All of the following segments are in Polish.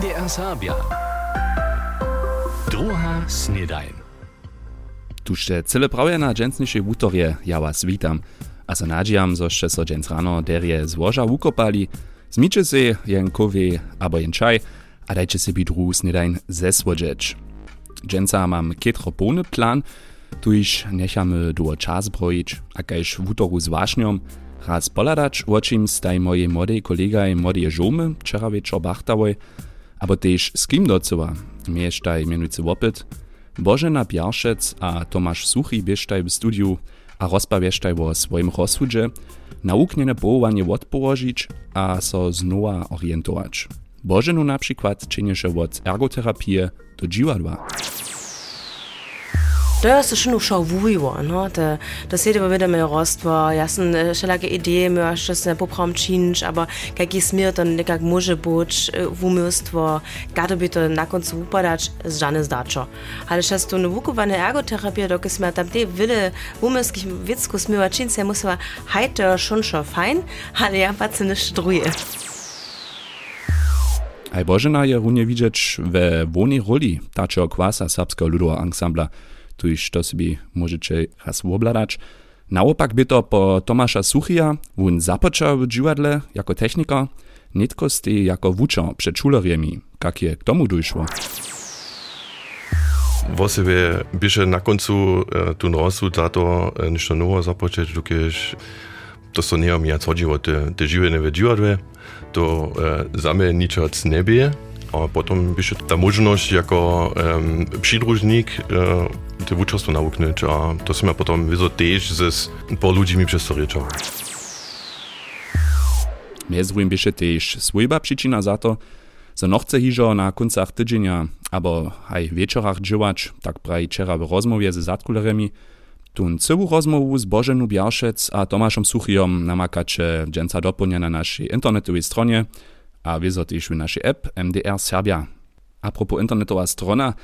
MDR Sabia. Druga snedajn. Tušte cyle prawie na dżęsniejszej wutorje ja was witam. A so nadziejam, zoście so dżęs rano derje złoża ukopali, zmicie se jen kowie abo jen czaj, a dajcie sobie drugi snedajn zesłodzieć. Dżęsa mam kietropony plan, tuż nechamy do czas brojić, a kajż wutoru z raz poladać, o staj moje młode kolega i młode żomy wczoraj wieczor bachtałoj, abo też z kim docowa, miesztaj mianujcy wopyt, Bożena Bjarszec a Tomasz Suchy biesztaj w studiu a rozpawiesztaj o swoim rozsudze, naukniene połowanie odpołożyć a so znowa orientować. Bożenu na przykład czyniesze od ergoterapii do dziwadła. To se še ušavujvo. No? Da, da se da vidim rojstvo, jaz sem šelake ideje imel, še se poprom činč, ampak kak je smer, to nekak može boč v ich kada bi to na koncu upadač, žane zdačo. Ali še to navukovane ergoterapije, dok smo tam te vide umilskih vicku smeva činč, se musela, hajte, šunšo, fajn, ali ja pa se ne štruje. Aj Božena je runie widzieć we woni roli taczego kwasa serbskiego ludowa ansambla. Tuż to sobie możecie raz obladać. Naopak by to po Tomasza Suchija, on zapoczął dziwadle jako technika, nitko z tej jako wuczą przed szuleriemi, jak je k tomu dojszło. Sobie bieže na koncu e, tu rozsud za to e, nešto novo započeć, dokež to so nemam ja chodziło, te, te živene v divadle, to e, za mnie ničac ne bije, a potom bieže ta možnosť jako um, přidružník te vučerstvo nauknąć, a to ja potom vyzo tež z po ľudźmi przez to riečal. Mjez drugim bieše tež svojba przyczyna za to, że no chce hižo na koncach tydzienia, abo aj wieczorach dżywać, tak prawi wczera w rozmowie ze zatkuleremi, Tun cyłu rozmowu z Bożenu Biarszec a Tomaszem Suchijom namakacie dżęca doponia na naszej internetowej stronie, a też w naszej app MDR Serbia. A propos internetowa strona,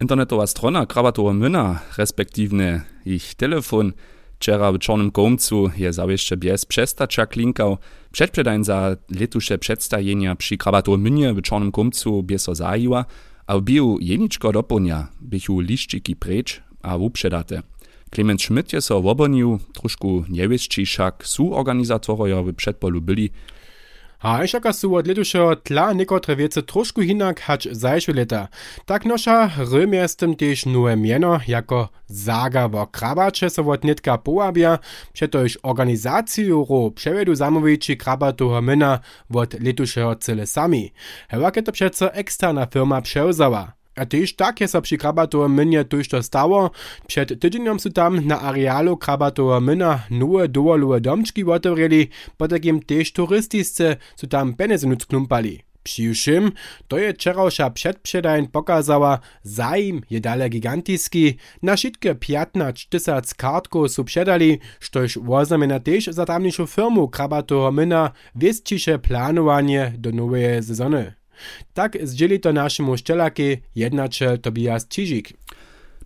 internetowa strona Krabatowa Myna, respektywnie ich telefon, wczera w Czarnym Komcu je zawieszcze bez przestacza klinkał, przedprzedań za letusze przedstawienia przy Krabatowa Mynie w Czarnym Komcu bieso zajiła, a biu jeniczko doponia, bychu liszczyki precz, a uprzedate. Clement Schmidt je so wobonił, troszkę niewieszczy však su organizatoroja w przedpolu byli, A išaka su od letušeho tla niekotre wiece trošku hinak hać zajšve leta. Tak noša Rym je z tym też nowe mieno jako Zaga wo krabacze so od nitka połabia, przeto już organizaciju ro przevedu zamowiči krabatoho myna od letušeho cyle sami. Hewak to przeco eksterna firma przełzała. A tyž tak je so przy krabatowe mynie tuż to stało. Przed tydzieniem su tam na arealu krabatowe myna nowe dowolue domczki otworili, potakim też turystisce su tam penezy nucknumpali. Přijušim, to je wczorajsza przedprzedajn pokazała, zaim je dale gigantiski, na šitke 15 tysac kartków su předali, štož woznamena też za tamniejszą firmu krabatowe myna wiescisze planowanie do nowej sezony. Tak zdzieli to naszemu szczelaki jednacze Tobias Cizik.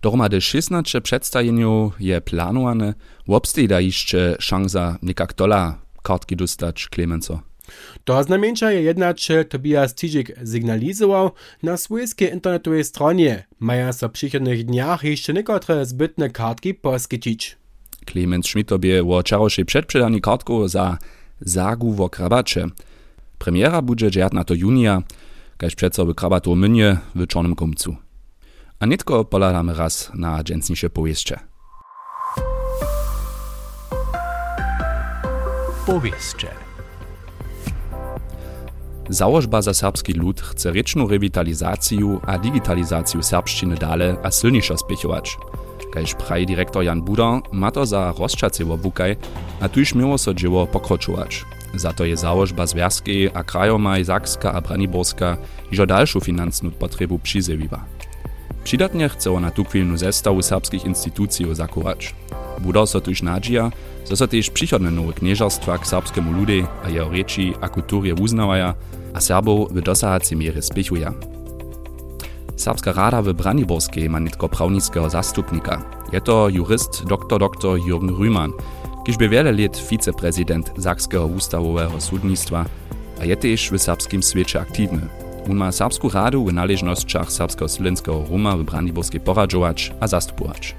Dohromady 16 przedstawieniu je planowane, obstejda jeszcze szansa nikak dola kartki dostać Clemenco. To znamieńcza je jednacze Tobias Cizik sygnalizował na swojskiej internetowej stronie. Maja so przychodnych dniach jeszcze niekotre zbytne kartki poskiczyć. Clemens Schmidt tobie o czaroszej przedprzedani kartku za zagu wo. Premiera będzie 19 junia, kaž přeco w krabatu mynie w Czarnym Komcu. A nitko poladamy raz na dżęsniejsze powieście. Powieście. Założba za serbski lud chce rečnu rewitalizaciju a digitalizaciju serbszczyny dale a silniejszo spiechować. Kaž praji direktor Jan Buda, ma to za rozčacewo bukaj, a tuż miało so dzieło pokročować. Za to je założba związki a krajomaj Sakska a Braniborska iżo dalszą finansną potrebu przyzewiwa. Przydatnie chce ona tukwilnu zestawu serbskich instytucji zakować. Buda so tuż nadzieja, że so też przychodne nowe knieżarstwa k serbskiemu ludzie a jeho reči a kulturje uznawaja, a Serbów w dosahacej mierze spiechuje. Serbska rada w Braniborskiej ma nitko prawnickiego zastupnika. Je to jurist dr dr Jürgen Rühmann, kiž by wiele lat wiceprezydent Sakskiego Ustawowego Sudnictwa, a je też w serbskim świecie aktywny. On ma serbsku radu w należnościach serbsko-slovenskiego Roma w Brandiborskiej poradzować a zastupować.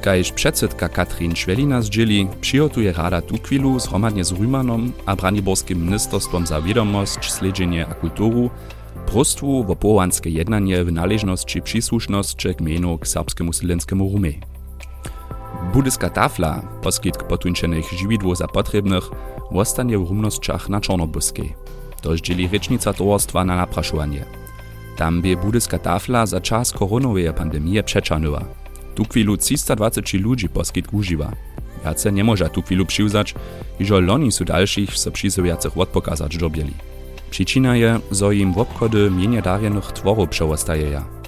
Kajż przedsedka Katrin Švelina zdzieli, przygotuje rada tu chwilu z Rumanom a Brandiborskim Ministerstwom za wiadomość, śledzenie a kulturu, prostwu w połanskie jednanie w należności przysłuszności gmenu k serbskiemu Rumie. Budyska tafla, poskitk potuńczenych żywidło za potrzebnych, zostanie w rumnościach na Czarnobuskiej. To zdzieli rycznica towarstwa na napraszowanie. Tam by budyska tafla za czas koronowej pandemii przeczanyła. Tu chwilu 320 ludzi poskitk używa. Jace nie może tu chwilu przyuzać, iż loni su dalszych so przysywiacych odpokazać dobieli. Przyczyna je, zo im w obchody mienie darjenych tworów przełostaje.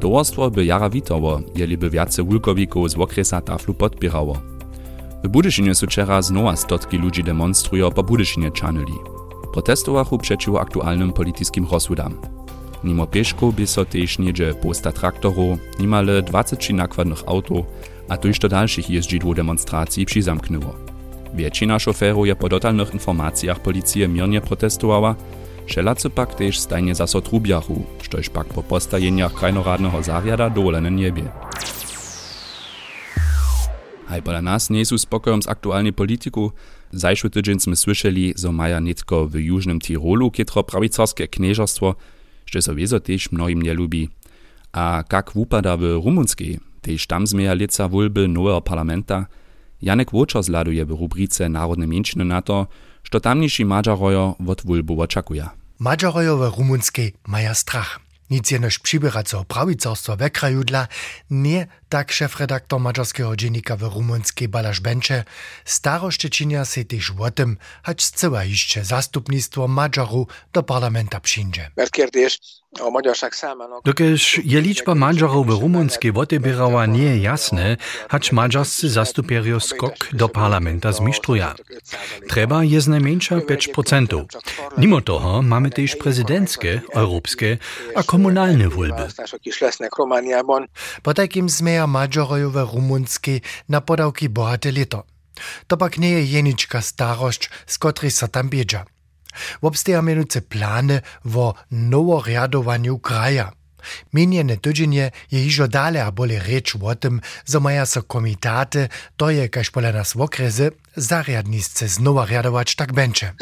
Towarstwo by jara witowo, jeli by wiace wulkowików z okresa taflu podpierało. W Budyszynie su wczera znowa stotki ludzi demonstrują po Budyszynie czanyli. Protestowachu przeciw aktualnym polityckim rozsudam. Nimo pieszko by so też niedzie posta traktorów, nimale 20 nakładnych auto, a tuż do dalszych jeździdł demonstracji przyzamknęło. Większość szoferów je po dotalnych informacjach policji miernie protestowała, Šelacy pak też stajnie zaso trubiachu, štož pak po postajeniach krajnoradnego zariada dole niebie. Haj pola nas nie są spokojom z aktualnej polityku. Zajszły tydzień sme słyszeli, zo maja nitko w Jużnym Tirolu kietro prawicarskie knieżostwo, że so wiezo też mnoim nie lubi. A kak wupada w Rumunskiej, też tam zmeja lica wulby nowego parlamenta, Janek Łoczor zladuje w rubrice Narodne Mieńczyny na to, što tamniejsi Madżarojo od wulbu oczekuje. Madżarojo w Rumunskiej maja strach. Nic jenož přiběracého pravicarstva ve kraju dla nie tak šéf-redaktor maďarského dziennika w rumunskiej Balaš Benče starošte činia se tyž o tym, hać zcela jeszcze zastupnictwo Madżaru do parlamenta przyjdzie. Dokež je liczba Maďarov w rumunskiej wotebierała nie jasne, hać maďarscy zastupierio skok do parlamenta zmistrzuja. Treba je najmniejsza 5%. Mimo toho mamy też prezydenckie, europejskie a komunalne wólby. Po takim zmeja Maďarojo w rumunskiej na podałki bohate lito. To pak nie je jenička starość, z której sa tam biedza. Obstaja mianowicie plany o noworiadowaniu kraja. Minjene tydzienie je hižo dale a boli reč o tym, zo maja so komitaty, to je kaž pola nas w okrezy, zariadnisce znowa riadować tak będzie.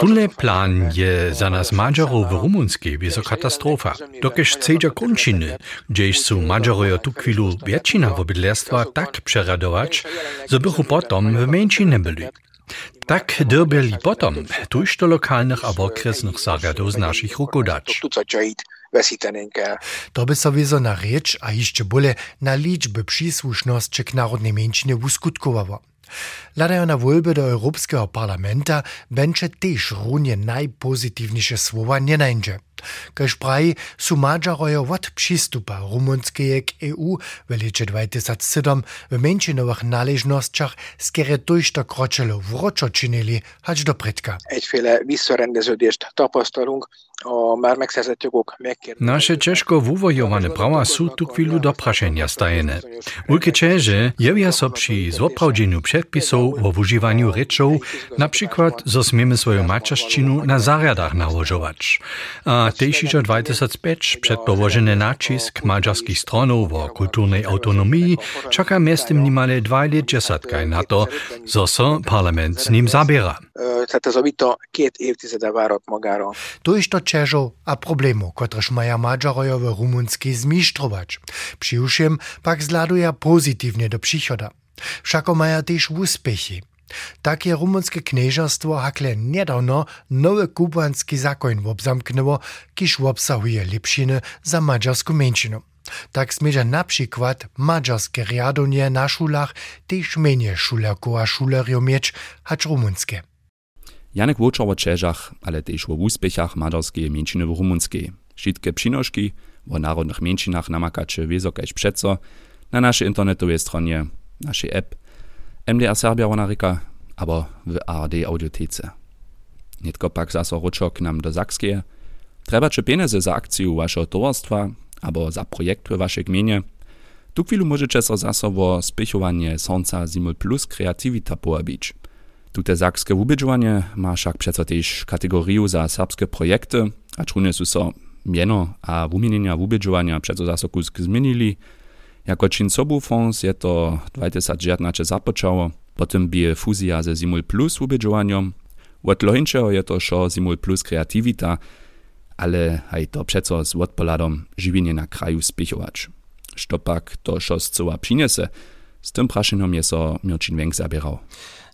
Tunle plan je za nas Maďarov w Rumunskiej wieso katastrofa. Dokež cedja končiny, gdzieś su Maďarojo tu chwilu většina obydlerstwa tak przeradować, zo bychu potom w mniejszine byli. Tak dyrbeli potom, tuż do lokalnych albo okresnych zagadów z naszych rukodacz. To by so wiezo na rzecz, a jeszcze bole na liczby przysłuszności k narodnej mieńczyny uskutkowało. Ladajo na wólby do Europejskiego Parlamenta będzie też runie najpozytywniejsze słowa nie najdzie. Kaž praji, su Maďarojo od przystupa Rumunskeje k EU w lecie 2007 w menšinowych należnościach skere tuż to kroczelo wroczo czynili, hać do predka. Egyféle visszarendeződést tapasztalunk, a már megszerzett jogok megkérdezésére. Nasze ciężko wuwojowane prawa są tu chwilu do praszenia stajene. Ulkecze, jewia so przy zoprawdzeniu przepisów o używaniu ryczów, na przykład, zo smiemy swoją maczaszczynu na zariadach nałożować. A też iżo 2005 przed położony nacisk mađarskich stronów o kulturnej autonomii czeka miastem nimale dwa lat na to, zo so parlament z nim zabiera. Tehát ez a vita két évtizede várat magára. To jest to ciężo a problemu, kotreż maja Maďarojo w rumunskiej zmistrzować. Przyjuszym pak zladuje pozytywnie do przychoda. Wszako maja też uspechy. Takie rumunskie knieżerstwo hakle niedawno nowy kubanski zakon obzamknęło, kiż obsahuje lepsziny za maďarską mniejszynę. Tak smieja na przykład maďarskie riadonie na szulach też mniej szulerków a szuleriów mieć, hacz rumunskie. Janek Łoczor o Čežach, ale też o uspechach maďarskiej mniejszyny w rumunskiej. Wszystkie przynożki o narodnych mniejszynach namakacie wiezo kaž przeco na naszej internetowej stronie, naszej app MDR Serbia Ronarika, aber w ARD Audiotece. Nitko pak zaso ruczok nam do Sakskie. Treba czy pieniądze za akcję waszego towarstwa, albo za projekt w waszej gminie. Tu chwilu możecie so zaso o spychowanie Sonca Simul Plus kreatywita poabić. Tute sakske wubědžovanje ma však přeco tež kategoriju za serbske projekty, a črune su so mieno a wumienienia wubědžovanja přeco zaso kusk zmenili. Jako čin sobu fons je to 2019 započało, potem bije fuzja ze Simul Plus. Od lohinčeho je to šo Simul Plus kreativita, ale aj to přeco z odpoladom žiwienie na kraju spichować. Štopak to šo zcoła přinese, z tym praszenom je so Mirčin Wenk zabierał.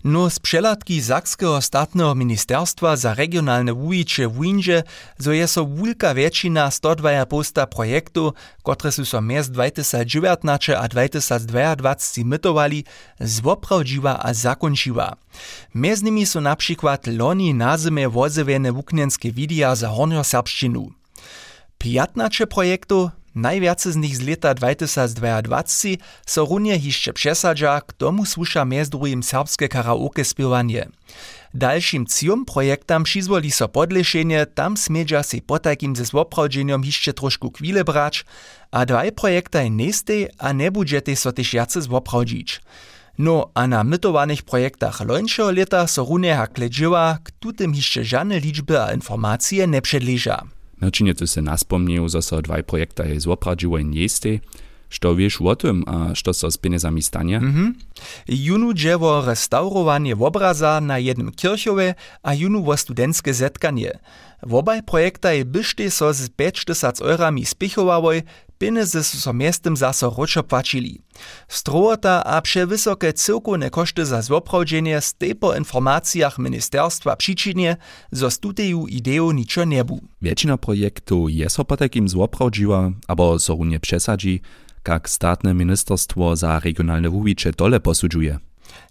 No z przelatki Sakskeho statnego ministerstwa za regionalne wujicze w Windzie, zo je so wulka wiecina 102 posta projektu, które su so mez 2019 a 2022 mytowali, zwoprawdziła a zakończyła. Mez nimi są na przykład loni na zimie wozywiene wuknienskie widia za hornioserbszczynu. 15 projektu Najwiace z nich z leta 2022 so runie hišće přesadža, k tomu sluša drugim serbske karaoke spěwanie. Dalším cílom projektam přizvoli so podlešenie, tam smedža si po takim ze swoprawdženjom hišće trošku brać, a dwaj projektaj nestej a ne budžete so tež jace zwoprawdžić. No, a na mytowanych projektach lońszego leta so runie hakle k tutym hišće žane liczby a informacje ne předleža. Merčinje tu se naspomnił, że so dwaj projekta je zopradziło niestej, Što wiesz o tym, a što so z pieniędzmi stanie? Mhm. Junu dzieło restaurowanie obraza na jednym kirchowie, a junu wo studenckie zetkanie. Wobaj projekta je byšte so z 50 eurami spichowały, pieniądze su so miestem zaso ročo płacili. Strowota a przewysokie cyrkowne koszty za zwoprawdzenie z tej po informacjach ministerstwa przyczynie, zo z tuteju ideą niczo nebu. Většina projektów je so po takim zwoprawdziła, abo so runie przesadzi, jak statne ministerstwo za regionalne wuwicze dole posudżuje.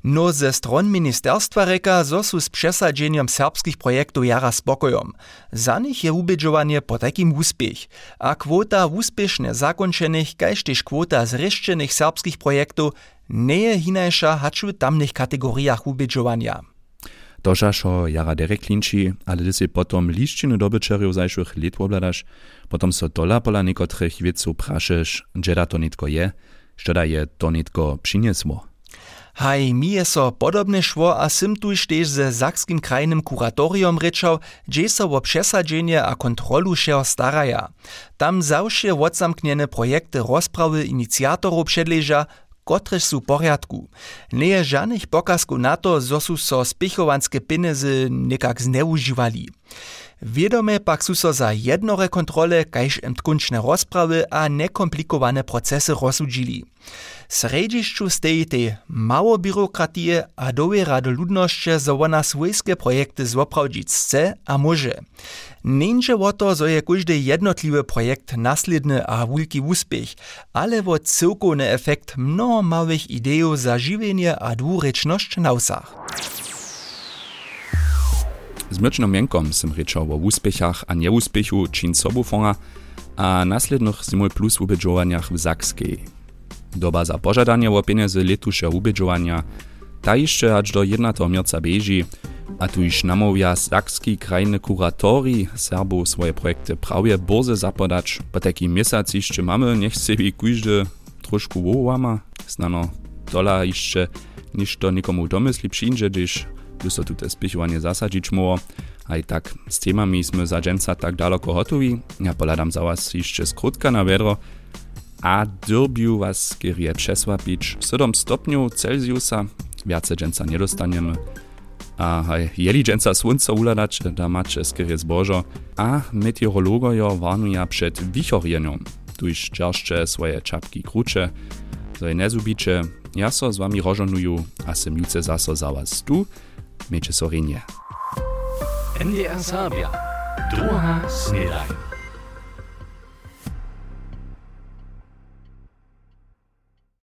No ze stron ministerstwa reka, zo su z przesadzeniem serbskich projektów jara spokojom. Za nich je ubedžovanie po takim úspěch. A kwota úspěšne zakončených, kaž tež kwota zreščených serbskich projektów nie je hinajša hač v tamnych kategoriach ubedžovania. Dožašo jara Derek klinči, ale si potom liščinu dobyczerju zajszłych lit obladaš, potom so dola pola niekotrych wieców praszesz, gdzie to nitko je, što je to nitko przyniesło. Haj, mi je so podobne šło, a sym tuž tež ze Sakskim krajnym kuratorium rečał, gdzie so wo przesadzenje a kontrolu šeho staraja. Tam zawsze odzamkniene projekty rozprawy inicjatorów przedleża, kotrež su porjadku. Nie je żadnych pokazków na to, zo su so pieniądze nekak zneużywali. Wiedome pak su so za jednore kontrole, kajž tkunčne rozprawy a nekomplikowane procesy rozsudzili. Središću steji te mało byrokratije a dowera do ludnošće za ona swojskie projekty zwoprawdzić chce a może. Nieńcze o to, zo je każdy jednotliwy projekt nasledny a wulki uspech, ale o cyrkowny efekt mnoho małych idejów za żywienie a dwurečnosć na usach. Myrczną Miękom sam ryczał o uspechach a nieuspechu czyn sobufonga, a naslednych Simul Plus ubedżowaniach w Zakskiej. Doba za pożadanie o pieniądze letusze ubedżowania ta jeszcze aż do 1 mierca bieži, a tu już namówia Sakski krajny kuratori Serbów swoje projekty prawie borze zapodać. Po taki miesiąc jeszcze mamy, niech sobie każdy troszkę wołama, znano dola jeszcze niż to nikomu domysli przyjdzie, gdyż so tu te spichowanie zasadzić mo, a i tak z temami jsme za dżęca tak daleko gotowi. Ja poladam za was jeszcze skrótka na wiadro, a dyrbiu was skierie przesłapić 7 stopniów Celsjusa, Wiace dżęca nie dostaniemy. A hej, jeli dżęca słońca uladać, da macie skierie zbożo, a meteorologojo warnuja przed wichorieniem, tuż czerszcze swoje czapki krucze, so je nezubicie, ja so z wami rożonuju, a sem juce zaso za was tu, Miejcie sorenie. NDR Sabia. Druga snedajn.